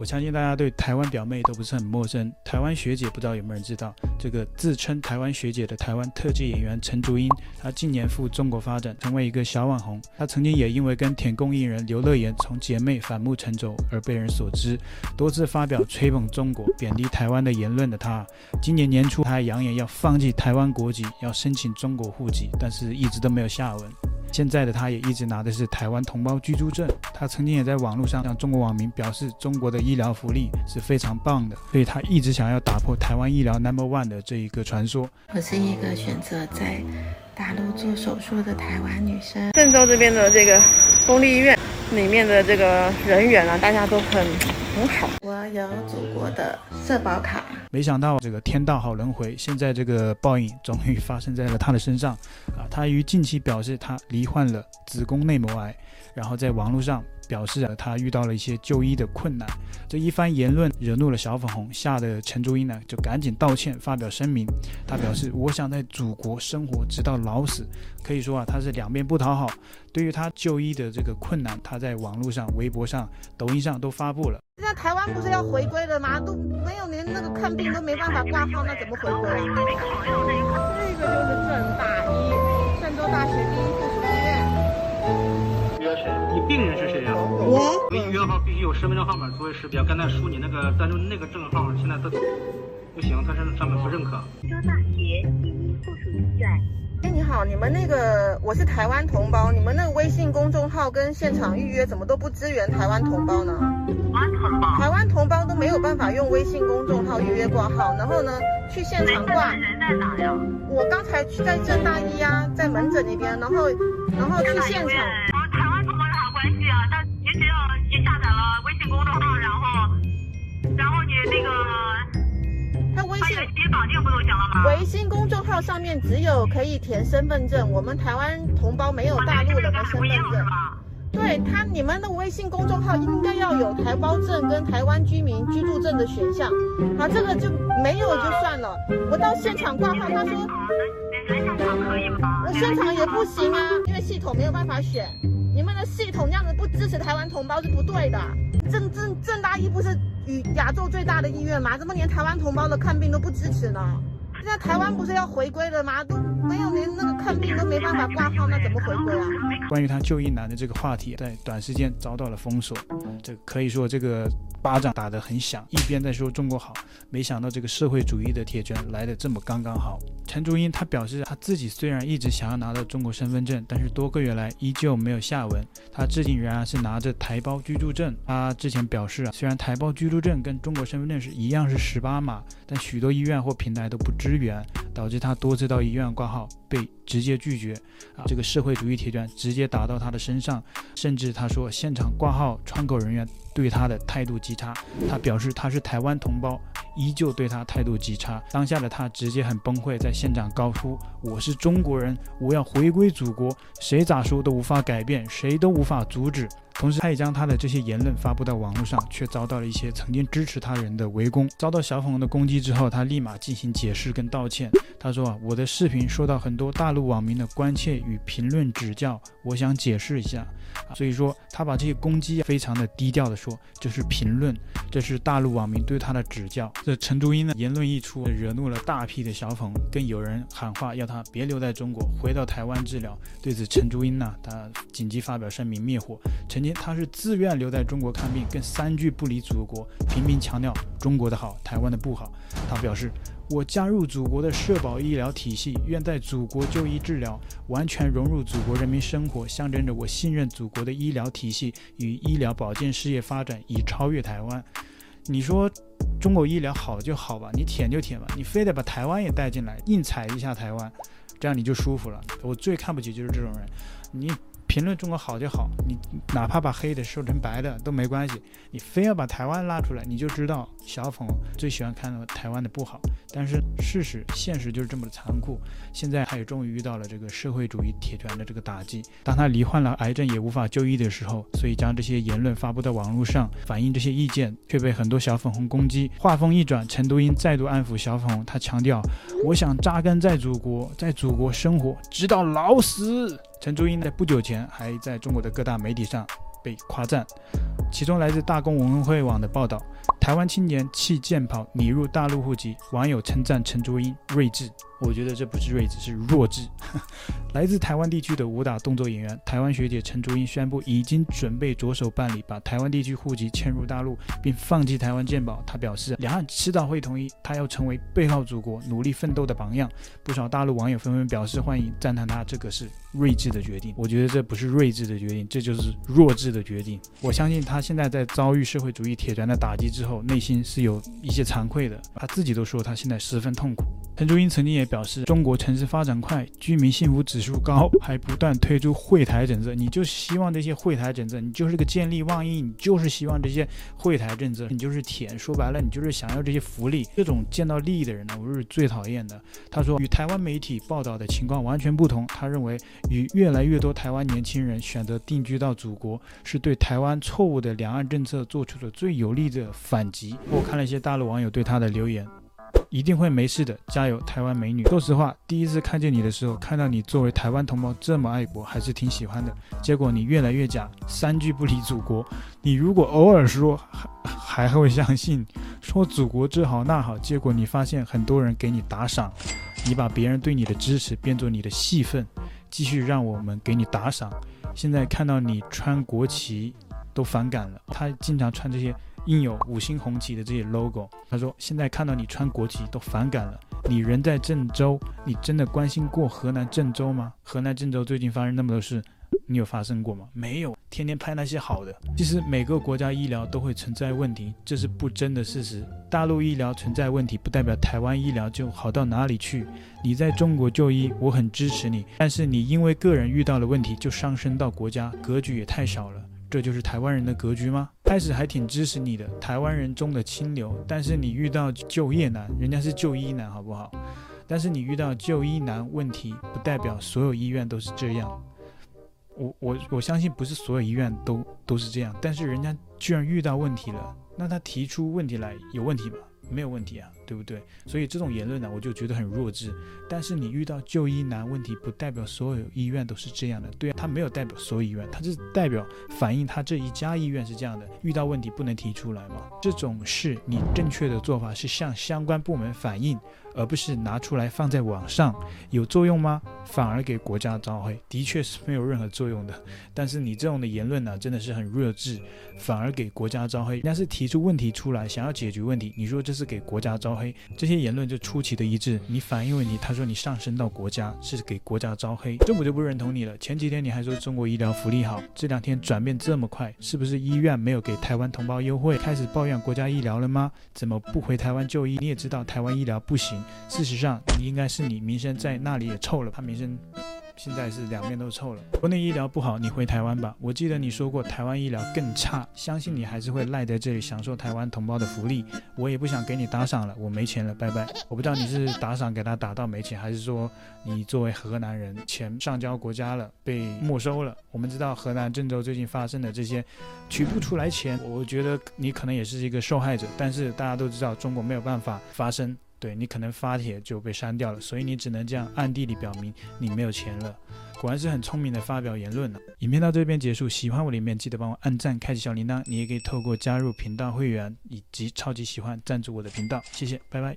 我相信大家对台湾表妹都不是很陌生。台湾学姐不知道有没有人知道，这个自称台湾学姐的台湾特技演员陈竹英，她近年赴中国发展，成为一个小网红。她曾经也因为跟舔共艺人刘乐妍从姐妹反目成仇而被人所知，多次发表吹捧中国、贬低台湾的言论的她，今年年初还扬言要放弃台湾国籍，要申请中国户籍，但是一直都没有下文。现在的他也一直拿的是台湾同胞居住证。他曾经也在网络上向中国网民表示，中国的医疗福利是非常棒的，所以他一直想要打破台湾医疗 number one 的这一个传说。我是一个选择在大陆做手术的台湾女生。郑州这边的这个公立医院里面的这个人员啊，大家都很很好。我有祖国的社保卡。没想到这个天道好轮回，现在这个报应终于发生在了他的身上啊！他于近期表示他罹患了子宫内膜癌，然后在网络上表示啊，他遇到了一些就医的困难。这一番言论惹怒了小粉红，吓得陈竹英呢就赶紧道歉，发表声明。他表示：“我想在祖国生活直到老死。”可以说啊，他是两面不讨好。对于他就医的这个困难，他在网络上、微博上、抖音上都发布了。现在台湾不是要回归了吗？都没有连那个看病都没办法挂号，那怎么回归啊？这个就是郑大一，郑州大学第一预约号必须有身份证号码作为识别。刚才输你那个但是那个证号，现在都不行，他是上面不认可。郑州大学第一附属医院。哎，你好，你们那个我是台湾同胞，你们那个微信公众号跟现场预约怎么都不支援台湾同胞呢？台湾同胞，台湾同胞都没有办法用微信公众号预约挂号，然后呢，去现场挂。人在哪呀？我刚才去在郑大一呀，在门诊那边，然后然后去现场。台湾同胞有啥关系啊？但你只要信公众号上面只有可以填身份证，我们台湾同胞没有大陆人的身份证。对他，你们的微信公众号应该要有台胞证跟台湾居民居住证的选项。啊，这个就没有就算了。我到现场挂号，他说，现场可以吗？我现场也不行啊，因为系统没有办法选。你们的系统这样子不支持台湾同胞是不对的。郑郑郑大医不是与亚洲最大的医院吗？怎么连台湾同胞的看病都不支持呢？现在台湾不是要回归了吗？都没有连那个看病都没办法挂号，那怎么回归啊？关于他就医难的这个话题，在短时间遭到了封锁。这可以说这个巴掌打得很响，一边在说中国好，没想到这个社会主义的铁拳来得这么刚刚好。陈竹英他表示，他自己虽然一直想要拿到中国身份证，但是多个月来依旧没有下文。他至今仍然是拿着台胞居住证。他之前表示啊，虽然台胞居住证跟中国身份证是一样是十八码，但许多医院或平台都不支援，导致他多次到医院挂号被直接拒绝啊！这个社会主义铁拳直接打到他的身上，甚至他说现场挂号窗口人员对他的态度极差，他表示他是台湾同胞，依旧对他态度极差。当下的他直接很崩溃，在现场高呼：“我是中国人，我要回归祖国，谁咋说都无法改变，谁都无法阻止。”同时，他也将他的这些言论发布到网络上，却遭到了一些曾经支持他人的围攻。遭到小粉红的攻击之后，他立马进行解释跟道歉。他说：“啊，我的视频受到很多大陆网民的关切与评论指教，我想解释一下。”，所以说他把这些攻击非常的低调的说，这是评论，这是大陆网民对他的指教。这陈竹英的言论一出，惹怒了大批的小粉，更有人喊话要他别留在中国，回到台湾治疗。对此，陈竹英呢，他紧急发表声明灭火，曾经。他是自愿留在中国看病，更三句不离祖国，频频强调中国的好，台湾的不好。他表示：“我加入祖国的社保医疗体系，愿在祖国就医治疗，完全融入祖国人民生活，象征着我信任祖国的医疗体系与医疗保健事业发展已超越台湾。”你说中国医疗好就好吧，你舔就舔吧，你非得把台湾也带进来，硬踩一下台湾，这样你就舒服了。我最看不起就是这种人，你。评论中国好就好，你哪怕把黑的说成白的都没关系，你非要把台湾拉出来，你就知道小粉最喜欢看到台湾的不好。但是事实现实就是这么的残酷。现在他也终于遇到了这个社会主义铁拳的这个打击。当他罹患了癌症也无法就医的时候，所以将这些言论发布到网络上，反映这些意见，却被很多小粉红攻击。话锋一转，陈都英再度安抚小粉红，他强调：“我想扎根在祖国，在祖国生活，直到老死。”陈竹英在不久前还在中国的各大媒体上被夸赞。其中来自大公文汇网的报道。台湾青年弃健跑拟入大陆户籍，网友称赞陈卓英睿智。我觉得这不是睿智，是弱智。来自台湾地区的武打动作演员台湾学姐陈卓英宣布，已经准备着手办理把台湾地区户籍迁入大陆，并放弃台湾健保。她表示，两岸迟早会统一，她要成为背靠祖国、努力奋斗的榜样。不少大陆网友纷纷表示欢迎，赞叹她这个是睿智的决定。我觉得这不是睿智的决定，这就是弱智的决定。我相信她现在在遭遇社会主义铁拳的打击之后，内心是有一些惭愧的。他自己都说，他现在十分痛苦。陈竹英曾经也表示，中国城市发展快，居民幸福指数高，还不断推出惠台政策。你就希望这些惠台政策，你就是个见利忘义，你就是希望这些惠台政策，你就是舔。说白了，你就是想要这些福利。这种见到利益的人呢，我是最讨厌的。他说，与台湾媒体报道的情况完全不同。他认为，与越来越多台湾年轻人选择定居到祖国，是对台湾错误的两岸政策做出了最有力的反击。我看了一些大陆网友对他的留言。一定会没事的，加油，台湾美女。说实话，第一次看见你的时候，看到你作为台湾同胞这么爱国，还是挺喜欢的。结果你越来越假，三句不离祖国。你如果偶尔说还还会相信，说祖国这好那好，结果你发现很多人给你打赏，你把别人对你的支持变作你的戏份，继续让我们给你打赏。现在看到你穿国旗都反感了，他经常穿这些。印有五星红旗的这些 logo，他说：“现在看到你穿国旗都反感了。你人在郑州，你真的关心过河南郑州吗？河南郑州最近发生那么多事，你有发生过吗？没有，天天拍那些好的。其实每个国家医疗都会存在问题，这是不争的事实。大陆医疗存在问题，不代表台湾医疗就好到哪里去。你在中国就医，我很支持你，但是你因为个人遇到了问题，就上升到国家，格局也太小了。”这就是台湾人的格局吗？开始还挺支持你的，台湾人中的清流。但是你遇到就业难，人家是就医难，好不好？但是你遇到就医难问题，不代表所有医院都是这样。我我我相信不是所有医院都都是这样。但是人家居然遇到问题了，那他提出问题来有问题吗？没有问题啊，对不对？所以这种言论呢，我就觉得很弱智。但是你遇到就医难问题，不代表所有医院都是这样的，对啊，他没有代表所有医院，他是代表反映他这一家医院是这样的。遇到问题不能提出来吗？这种事你正确的做法是向相关部门反映。而不是拿出来放在网上，有作用吗？反而给国家招黑，的确是没有任何作用的。但是你这种的言论呢，真的是很弱智，反而给国家招黑。人家是提出问题出来，想要解决问题，你说这是给国家招，这些言论就出奇的一致。你反映问题，他说你上升到国家是给国家招黑，这我就不认同你了。前几天你还说中国医疗福利好，这两天转变这么快，是不是医院没有给台湾同胞优惠，开始抱怨国家医疗了吗？怎么不回台湾就医？你也知道台湾医疗不行。事实上，你应该是你名声在那里也臭了，他名声现在是两边都臭了。国内医疗不好，你回台湾吧。我记得你说过台湾医疗更差，相信你还是会赖在这里享受台湾同胞的福利。我也不想给你打赏了，我没钱了，拜拜。我不知道你是打赏给他打到没钱，还是说你作为河南人钱上交国家了被没收了。我们知道河南郑州最近发生的这些取不出来钱，我觉得你可能也是一个受害者。但是大家都知道，中国没有办法发生。对，你可能发帖就被删掉了，所以你只能这样暗地里表明你没有钱了。果然是很聪明的发表言论呢。影片到这边结束，喜欢我的影片记得帮我按赞、开启小铃铛。你也可以透过加入频道会员以及超级喜欢赞助我的频道，谢谢，拜拜。